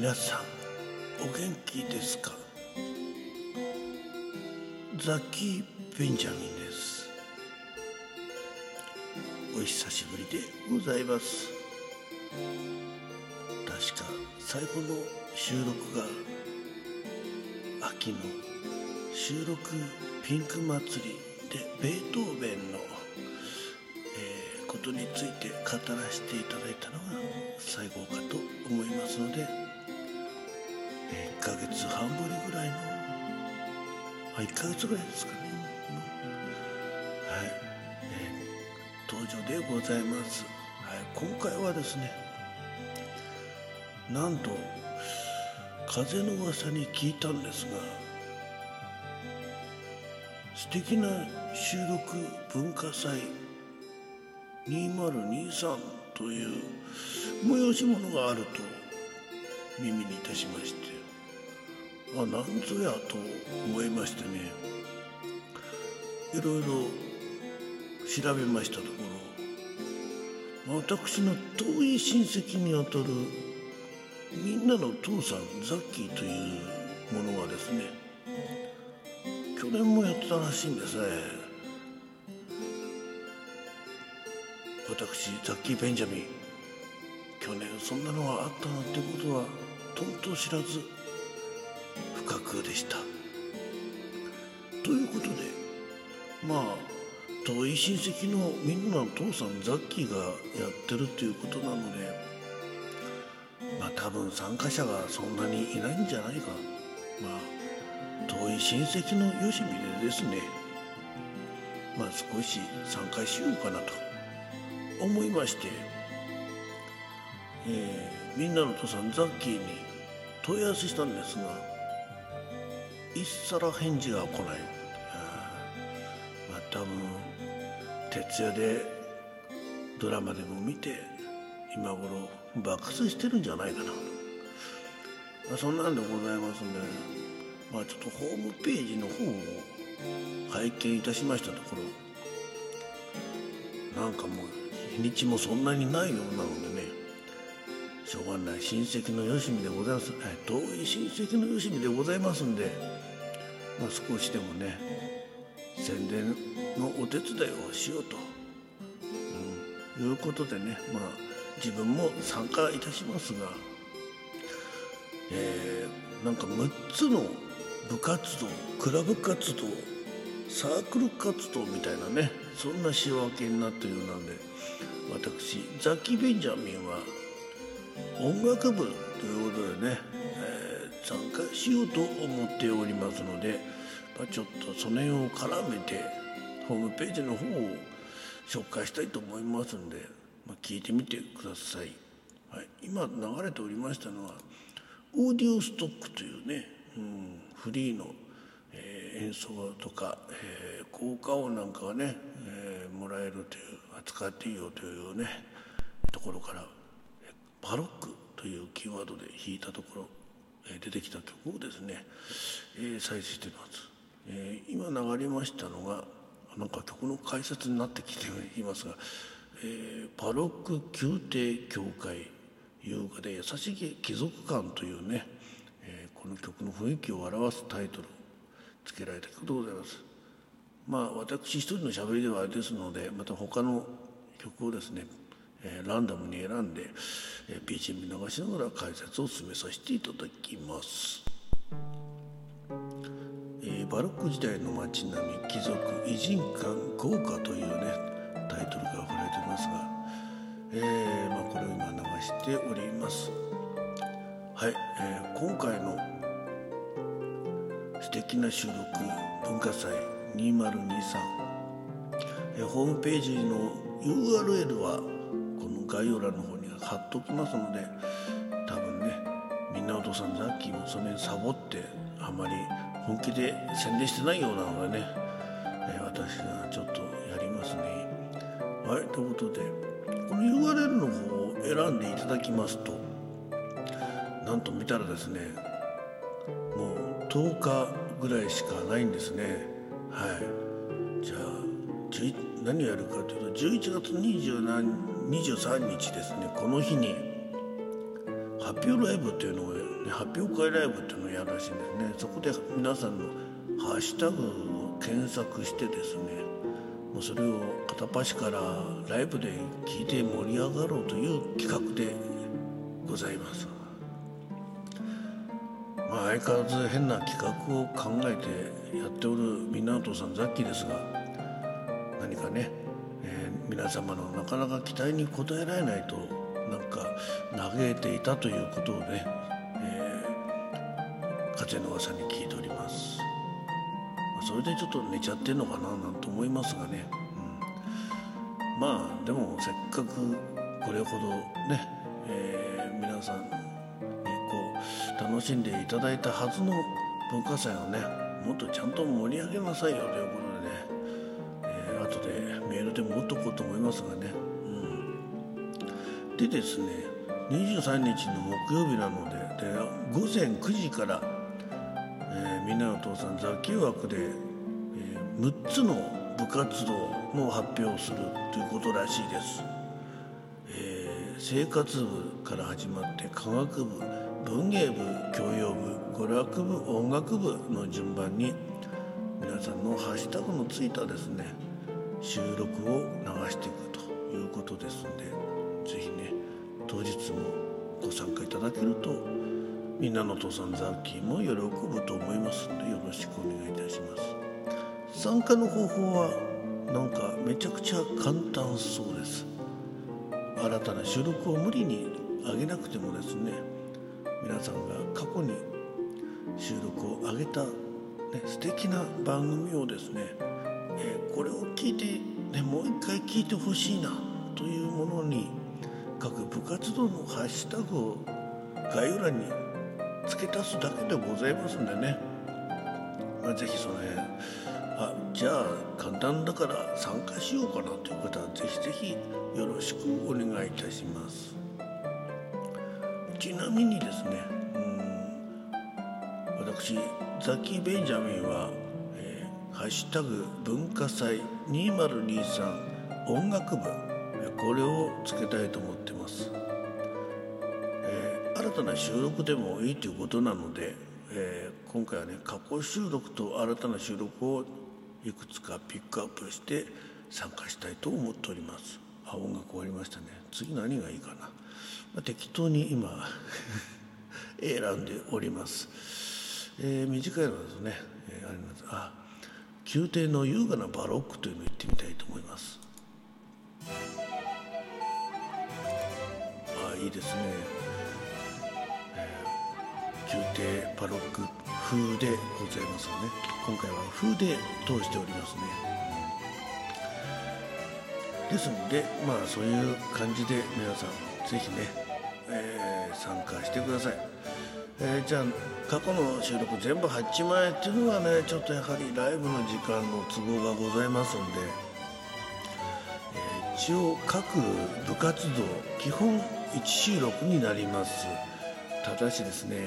皆さんお元気ですか？ザキー・ベンジャミンです。お久しぶりでございます。確か最後の収録が秋の収録ピンク祭りでベートーベンの、えー、ことについて語らせていただいたのが最後かと思いますので、1ヶ月半ぶりぐらいのあ1ヶ月ぐらいですかね、はい、え、登場でございます、はい、今回はですねなんと風の噂に聞いたんですが素敵な収録文化祭2023という催し物があると耳にいたしまして。あなんぞやと思いましてねいろいろ調べましたところ私の遠い親戚にあたるみんなの父さんザッキーというものがですね去年もやってたらしいんですね。私ザッキー・ベンジャミン去年そんなのがあったなんてことはとんと知らず。不覚でした。ということでまあ遠い親戚のみんなの父さんザッキーがやってるっていうことなのでまあ多分参加者がそんなにいないんじゃないか。まあ遠い親戚のよしみでですねまあ少し参加しようかなと思いまして、えー、みんなの父さんザッキーに問い合わせしたんですが一皿返事が来ない。まあ多分徹夜でドラマでも見て今頃爆発してるんじゃないかな、まあ、そんなんでございますんでまあちょっとホームページの方を拝見いたしましたところなんかもう日にちもそんなにないようなのでねしょうがない。親戚のよしみでございます。遠い親戚のよしみでございますんで、まあ、少しでもね宣伝のお手伝いをしようと、うん、いうことでねまあ自分も参加いたしますが、えー、なんか6つの部活動クラブ活動サークル活動みたいなねそんな仕分けになっているようなんで私ザキ・ベンジャミンは音楽部ということでね、参加しようと思っておりますので、まあ、ちょっとその辺を絡めてホームページの方を紹介したいと思いますんで、まあ、聞いてみてください、はい、今流れておりましたのはオーディオストックというね、うん、フリーの、えー、演奏とか、えー、効果音なんかがね、えー、もらえるという扱っていいよというねところからバロックというキーワードで弾いたところ出てきた曲をですね、えー、再生してます、えー、今流れましたのがなんか曲の解説になってきていますが、えー、バロック宮廷教会優雅で優しい貴族感というね、えー、この曲の雰囲気を表すタイトル付けられた曲でございます。まあ私一人のしゃべりではあれですのでまた他の曲をですね、えー、ランダムに選んで、えー、BGM 流しながら解説を進めさせていただきます、えー、バロック時代の街並み貴族偉人館豪華というねタイトルが振られてますが、えーまあ、これを今流しております。はい、えー、今回の素敵な収録文化祭2023えホームページの URL はこの概要欄の方に貼っておきますので多分ねみんなお父さんザッキーもそれサボってあまり本気で宣伝してないようなのでね、え私がちょっとやりますね。はいということでこの URL の方を選んでいただきますとなんと見たらですねもう10日ぐらいしかないんですね。はい。じゃあ何をやるかというと11月23日ですねこの日に発表ライブというのを発表会ライブっていうのをやるらしいんですねそこで皆さんのハッシュタグを検索してですねもうそれを片っ端からライブで聞いて盛り上がろうという企画でございます。まあ、相変わらず変な企画を考えてやっておる湊さんザッキーですが何かね、えー、皆様のなかなか期待に応えられないとなんか嘆いていたということをね、えー、風の噂に聞いております、まあ、それでちょっと寝ちゃってんのかななんて思いますがね、うん、まあでもせっかくこれほどね、えー、皆さんにこう楽しんでいただいたはずの文化祭をねもっとちゃんと盛り上げなさいよということ、でも打っと思いますがね、うん、でですね23日の木曜日なのでで午前9時から、えー、みんなの父さん雑記枠で、えー、6つの部活動も発表するということらしいです、えー、生活部から始まって科学部文芸部教養部娯楽部音楽部の順番に皆さんのハッシュタグのついたですね収録を流していくということですので是非ね当日もご参加いただけるとみんなの父さんザッキーも喜ぶと思いますのでよろしくお願いいたします。参加の方法はなんかめちゃくちゃ簡単そうです。新たな収録を無理に上げなくてもですね皆さんが過去に収録を上げた、ね、素敵な番組をですね、え、これを聞いて、ね、もう一回聞いてほしいなというものに各部活動のハッシュタグを概要欄に付け足すだけでございますんでね、まあ、ぜひその辺あじゃあ簡単だから参加しようかなという方はぜひぜひよろしくお願いいたします。ちなみにですねうん私ザキー・ベンジャミンは、ハッシュタグ文化祭2023音楽部。これをつけたいと思ってます、えー、新たな収録でもいいということなので、えー、今回はね過去収録と新たな収録をいくつかピックアップして参加したいと思っております。あ音楽終わりましたね。次何がいいかな。まあ、適当に今 選んでおります、えー、短いのですね、え、あります。あ宮廷の優雅なバロックというのを言ってみたいと思います。ああいいですね、えー、宮廷バロック風でございますよね。今回は風で通しておりますね。ですのでまあそういう感じで皆さんぜひね、えー、参加してください、えー、じゃあ過去の収録全部8万円っていうのはねちょっとやはりライブの時間の都合がございますんで、えー、一応各部活動基本1収録になります。ただしですね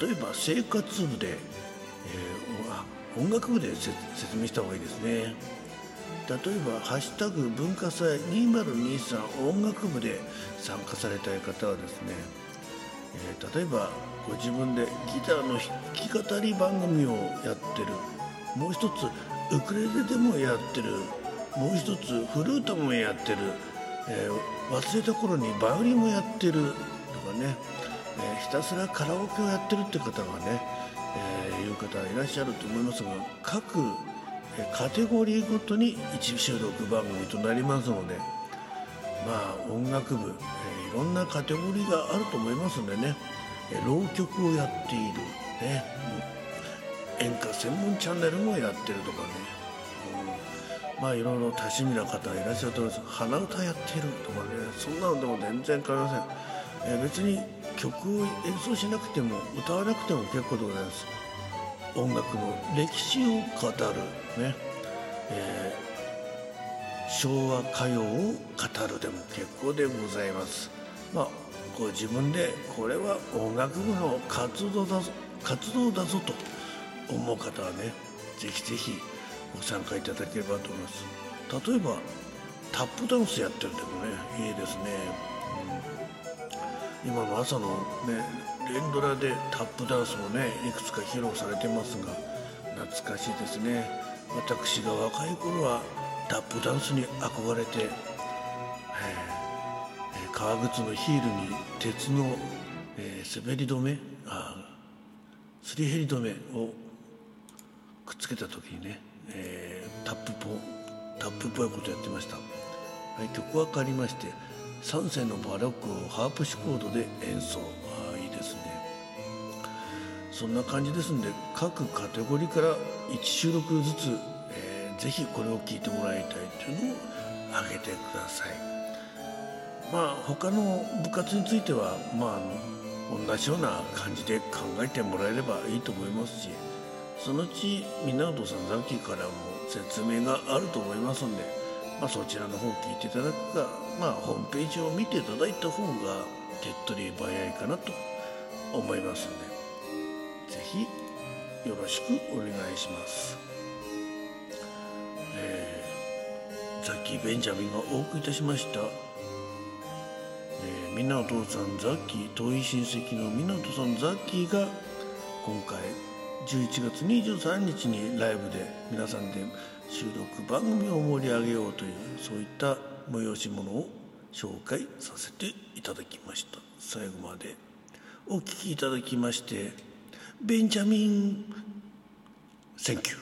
例えば生活部で、えー、音楽部で説明した方がいいですね。例えば「ハッシュタグ文化祭2023音楽部」で参加されたい方はですね、えー、例えばご自分でギターの弾き語り番組をやってる。もう一つウクレレでもやってる。もう一つフルートもやってる、えー、忘れた頃にバイオリンもやってる。とかね、えー、ひたすらカラオケをやってるって方がね、えー、いう方いらっしゃると思いますが各カテゴリーごとに一部収録番組となりますのでまあ音楽部、えいろんなカテゴリーがあると思いますんでね、え浪曲をやっている、ね、演歌専門チャンネルもやってるとかね、うん、まあいろいろ多趣味な方いらっしゃると思います。鼻歌やってるとかね。そんなのでも全然構いません、え別に曲を演奏しなくても歌わなくても結構でございます。音楽の歴史を語るね、えー、昭和歌謡を語るでも結構でございます。まあこう自分でこれは音楽部の活動だぞ活動だぞと思う方はねぜひぜひご参加いただければと思います。例えばタップダンスやってるでもねいいですね、うん、今の朝のね連ドラでタップダンスをねいくつか披露されてますが懐かしいですね。私が若い頃はタップダンスに憧れて、えー、革靴のヒールに鉄の、えー、滑り止めあすり減り止めをくっつけた。時にね、えー、タップポタップっぽいことやってました、はい、曲は変わりまして3世のバロックをハープシコードで演奏あいいですねそんな感じですんで各カテゴリーから1収録ずつ、ぜひこれを聴いてもらいたいというのを挙げてくださいまあ他の部活についてはまあ同じような感じで考えてもらえればいいと思いますしそのうち源さんザキからも説明があると思いますんで、まあ、そちらの方を聞いていただくか、まあ、ホームページを見ていただいた方が手っ取り早いかなと思いますんで是非よろしくお願いします。ザッキー・ベンジャミンがお送りいたしました。えー、湊さんザッキー遠い親戚の湊さんザッキーが今回11月23日にライブで皆さんで収録番組を盛り上げようというそういった催し物を紹介させていただきました。最後までお聴きいただきましてベンジャミンセンキュー